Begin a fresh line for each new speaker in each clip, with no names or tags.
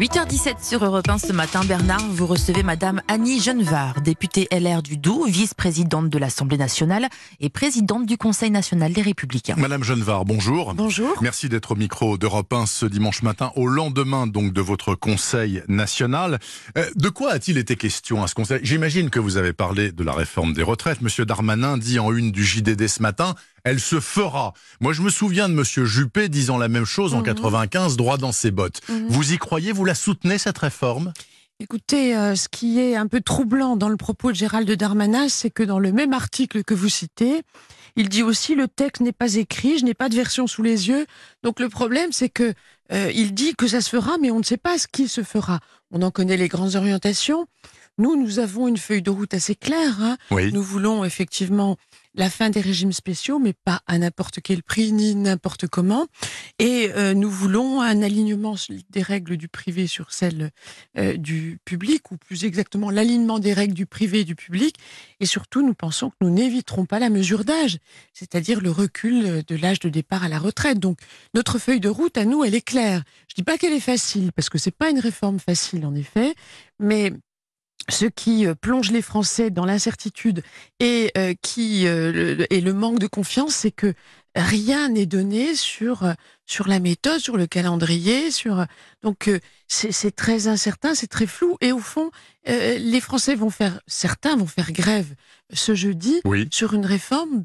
8h17 sur Europe 1 ce matin, Bernard, vous recevez Madame Annie Genevard, députée LR du Doubs, vice-présidente de l'Assemblée nationale et présidente du Conseil national des Républicains.
Madame Genevard, bonjour.
Bonjour.
Merci d'être au micro d'Europe 1 ce dimanche matin, au lendemain donc de votre Conseil national. Euh, de quoi a-t-il été question à ce Conseil? J'imagine que vous avez parlé de la réforme des retraites. Monsieur Darmanin dit en une du JDD ce matin, elle se fera. Moi, je me souviens de Monsieur Juppé disant la même chose en 95, mhm. droit dans ses bottes. Mhm. Vous y croyez Vous la soutenez cette réforme?
Écoutez, euh, ce qui est un peu troublant dans le propos de Gérald Darmanin, c'est que dans le même article que vous citez, il dit aussi le texte n'est pas écrit, je n'ai pas de version sous les yeux. Donc le problème, c'est que euh, il dit que ça se fera, mais on ne sait pas ce qui se fera. On en connaît les grandes orientations. Nous, nous avons une feuille de route assez claire. Hein. Nous voulons effectivement la fin des régimes spéciaux, mais pas à n'importe quel prix ni n'importe comment. Et euh, nous voulons un alignement des règles du privé sur celles euh, du public, ou plus exactement l'alignement des règles du privé et du public. Et surtout, nous pensons que nous n'éviterons pas la mesure d'âge, c'est-à-dire le recul de l'âge de départ à la retraite. Donc, notre feuille de route, à nous, elle est claire. Je dis pas qu'elle est facile, parce que c'est pas une réforme facile, en effet, mais ce qui euh, plonge les Français dans l'incertitude et euh, qui euh, et le manque de confiance, c'est que rien n'est donné sur sur la méthode, sur le calendrier, sur donc c'est très incertain, c'est très flou et au fond les Français vont faire certains vont faire grève ce jeudi sur une réforme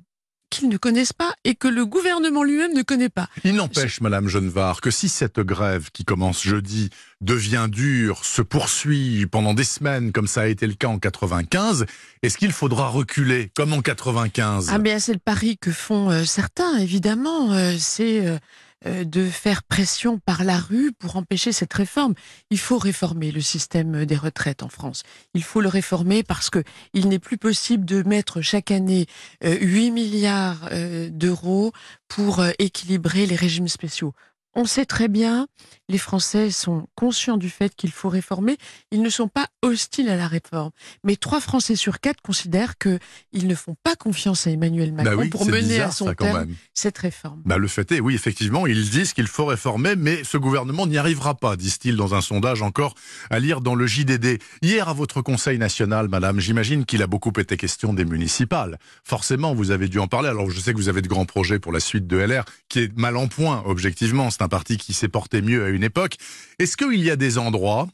qu'ils ne connaissent pas et que le gouvernement lui-même ne connaît pas.
Il n'empêche, Madame Genevard, que si cette grève qui commence jeudi devient dure, se poursuit pendant des semaines, comme ça a été le cas en 95, est-ce qu'il faudra reculer comme en 95
Ah bien, c'est le pari que font euh, certains, évidemment. Euh, c'est euh, euh, de faire pression par la rue pour empêcher cette réforme. Il faut réformer le système des retraites en France. Il faut le réformer parce que il n'est plus possible de mettre chaque année 8 euh, milliards euh, d'euros pour équilibrer les régimes spéciaux. On sait très bien, les Français sont conscients du fait qu'il faut réformer. Ils ne sont pas hostiles à la réforme. Mais trois Français sur quatre considèrent qu'ils ne font pas confiance à Emmanuel bah Macron pour mener à son terme cette réforme.
Bah le fait est, oui, effectivement, ils disent qu'il faut réformer, mais ce gouvernement n'y arrivera pas, disent-ils dans un sondage encore à lire dans le JDD. Hier, à votre Conseil national, madame, j'imagine qu'il a beaucoup été question des municipales. Forcément, vous avez dû en parler. Alors, je sais que vous avez de grands projets pour la suite de LR, qui est mal en point, objectivement un parti qui s'est porté mieux à une époque. Est-ce qu'il y a des endroits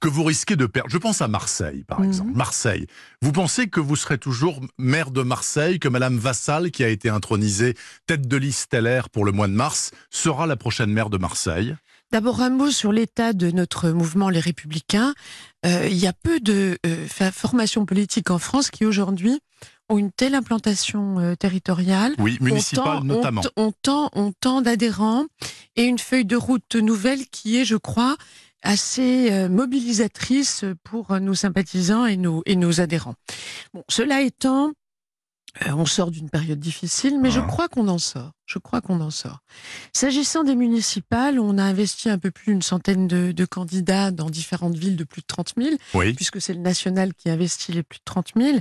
que vous risquez de perdre? Je pense à Marseille, par mhm. exemple. Marseille. Vous pensez que vous serez toujours maire de Marseille, que Madame Vassal, qui a été intronisée tête de liste LR pour le mois de mars, sera la prochaine maire de Marseille?
D'abord un mot sur l'état de notre mouvement Les Républicains. Euh, il y a peu de euh, formations politiques en France qui aujourd'hui ont une telle implantation euh, territoriale.
Oui, municipale notamment.
On, on tend d'adhérents et une feuille de route nouvelle qui est, je crois, assez euh, mobilisatrice pour nos sympathisants et nos, et nos adhérents. Bon, cela étant, euh, on sort d'une période difficile, mais je ah. crois qu'on en sort. Je crois qu'on en sort. S'agissant des municipales, on a investi un peu plus d'une centaine de, candidats dans différentes villes de plus de 30 000, puisque c'est le national qui investit les plus de 30 000.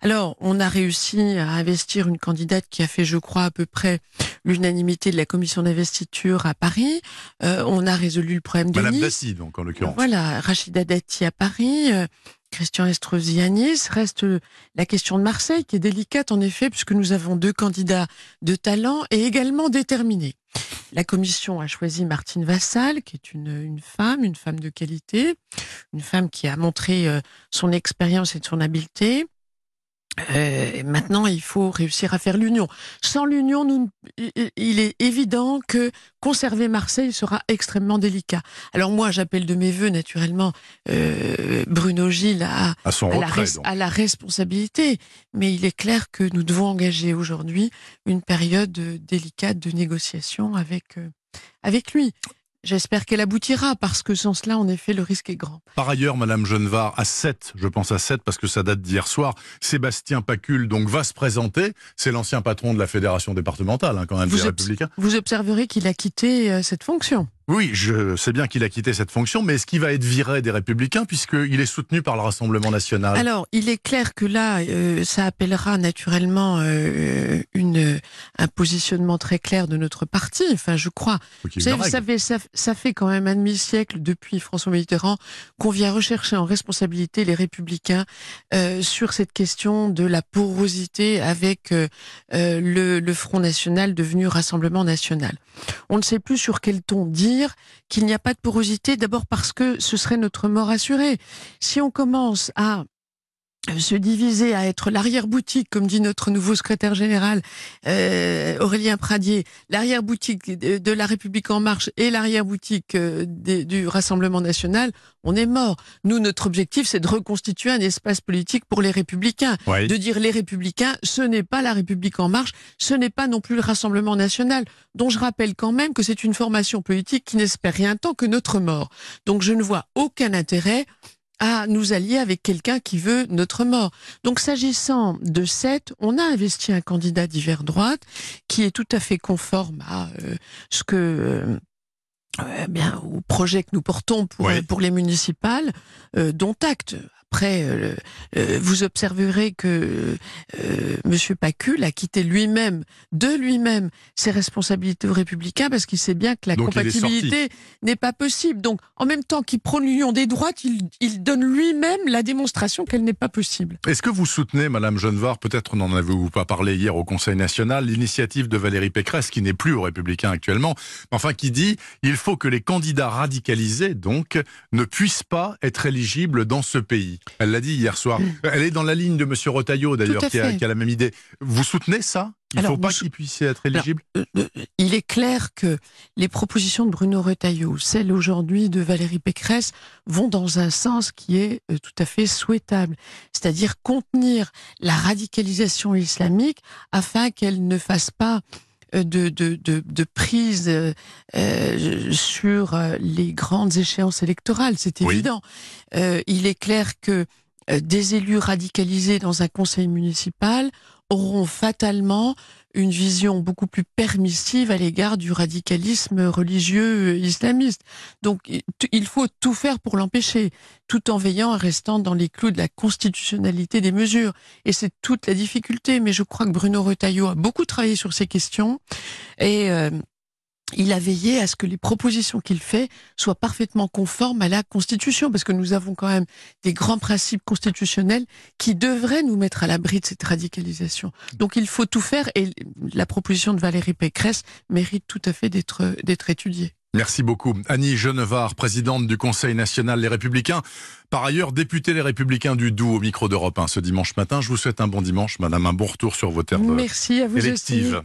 Alors, on a réussi à investir une candidate qui a fait, je crois, à peu près l'unanimité de la commission d'investiture à Paris. Euh, on a résolu le problème de
Madame Dati, donc, en l'occurrence.
Voilà, Rachida Dati à Paris. Euh, Christian Estrosi-Anis. Reste la question de Marseille, qui est délicate en effet, puisque nous avons deux candidats de talent et également déterminés. La commission a choisi Martine Vassal, qui est une, une femme, une femme de qualité, une femme qui a montré euh, son expérience et son habileté. Euh, maintenant, il faut réussir à faire l'union. Sans l'union, il est évident que conserver Marseille sera extrêmement délicat. Alors moi, j'appelle de mes voeux naturellement euh, Bruno Gilles à, à, la responsabilité, mais il est clair que nous devons engager aujourd'hui une période délicate de négociation avec euh, avec lui. J'espère qu'elle aboutira parce que sans cela, en effet, le risque est grand.
Par ailleurs, Madame Genevard, à 7, je pense à 7 parce que ça date d'hier soir, Sébastien Pacul donc va se présenter. C'est l'ancien patron de la fédération départementale, hein, quand même,
vous
des Républicains.
Vous observerez qu'il a quitté euh, cette fonction.
Oui, je sais bien qu'il a quitté cette fonction, mais est-ce qu'il va être viré des Républicains puisqu'il est soutenu par le Rassemblement national?
Alors, il est clair que là, euh, ça appellera naturellement euh, une, un positionnement très clair de notre parti. Enfin, je crois. Vous savez, ça, ça, fait quand même un demi-siècle depuis François Mitterrand qu'on vient rechercher en responsabilité les Républicains euh, sur cette question de la porosité avec le, le Front National devenu Rassemblement National. On ne sait plus sur quel ton dire qu'il n'y a pas de porosité, d'abord parce que ce serait notre mort assurée. Si on commence à se diviser à être l'arrière-boutique, comme dit notre nouveau secrétaire général euh, Aurélien Pradier, l'arrière-boutique de, la République en marche et l'arrière-boutique euh, du Rassemblement national, on est mort. Nous, notre objectif, c'est de reconstituer un espace politique pour les républicains. De dire les républicains, ce n'est pas la République en marche, ce n'est pas non plus le Rassemblement national, dont je rappelle quand même que c'est une formation politique qui n'espère rien tant que notre mort. Donc je ne vois aucun intérêt à nous allier avec quelqu'un qui veut notre mort. Donc s'agissant de cette, on a investi un candidat d'hiver droite qui est tout à fait conforme à euh, ce que euh, euh, bien au projet que nous portons pour pour les municipales, dont acte. Après, euh, euh, vous observerez que euh, Monsieur Pacul a quitté lui-même, de lui-même, ses responsabilités aux Républicains parce qu'il sait bien que la compatibilité n'est pas possible. Donc, en même temps qu'il prône l'union des droites, il, donne lui-même la démonstration qu'elle n'est pas possible.
Est-ce que vous soutenez, Madame Genevard, peut-être n'en avez-vous pas parlé hier au Conseil national, l'initiative de Valérie Pécresse, qui n'est plus aux Républicains actuellement, enfin qui dit il faut que les candidats radicalisés, donc, ne puissent pas être éligibles dans ce pays elle l'a dit hier soir. Mm. Elle est dans la ligne de M. Rotaillot, d'ailleurs, qui, a, la même idée. Vous soutenez ça? Il ne faut pas qu'il puisse être éligible?
euh, euh, Il est clair que les propositions de Bruno Retailleau, celles aujourd'hui de Valérie Pécresse, vont dans un sens qui est euh, tout à fait souhaitable, c'est-à-dire contenir la radicalisation islamique afin qu'elle ne fasse pas de, de, de, de prise euh, sur les grandes échéances électorales, c'est évident. Euh, il est clair que des élus radicalisés dans un conseil municipal auront fatalement une vision beaucoup plus permissive à l'égard du radicalisme religieux islamiste. Donc il faut tout faire pour l'empêcher, tout en veillant à restant dans les clous de la constitutionnalité des mesures. Et c'est toute la difficulté. Mais je crois que Bruno Retailleau a beaucoup travaillé sur ces questions et euh, il a veillé à ce que les propositions qu'il fait soient parfaitement conformes à la Constitution, parce que nous avons quand même des grands principes constitutionnels qui devraient nous mettre à l'abri de cette radicalisation. Donc il faut tout faire, et la proposition de Valérie Pécresse mérite tout à fait d'être d'être étudiée.
Merci beaucoup. Annie Genevard, présidente du Conseil national Les Républicains. Par ailleurs, députée Les Républicains du Doubs au micro d'Europe 1 ce dimanche matin. Je vous souhaite un bon dimanche, madame, un bon retour sur vos terres
Merci à vous
électives.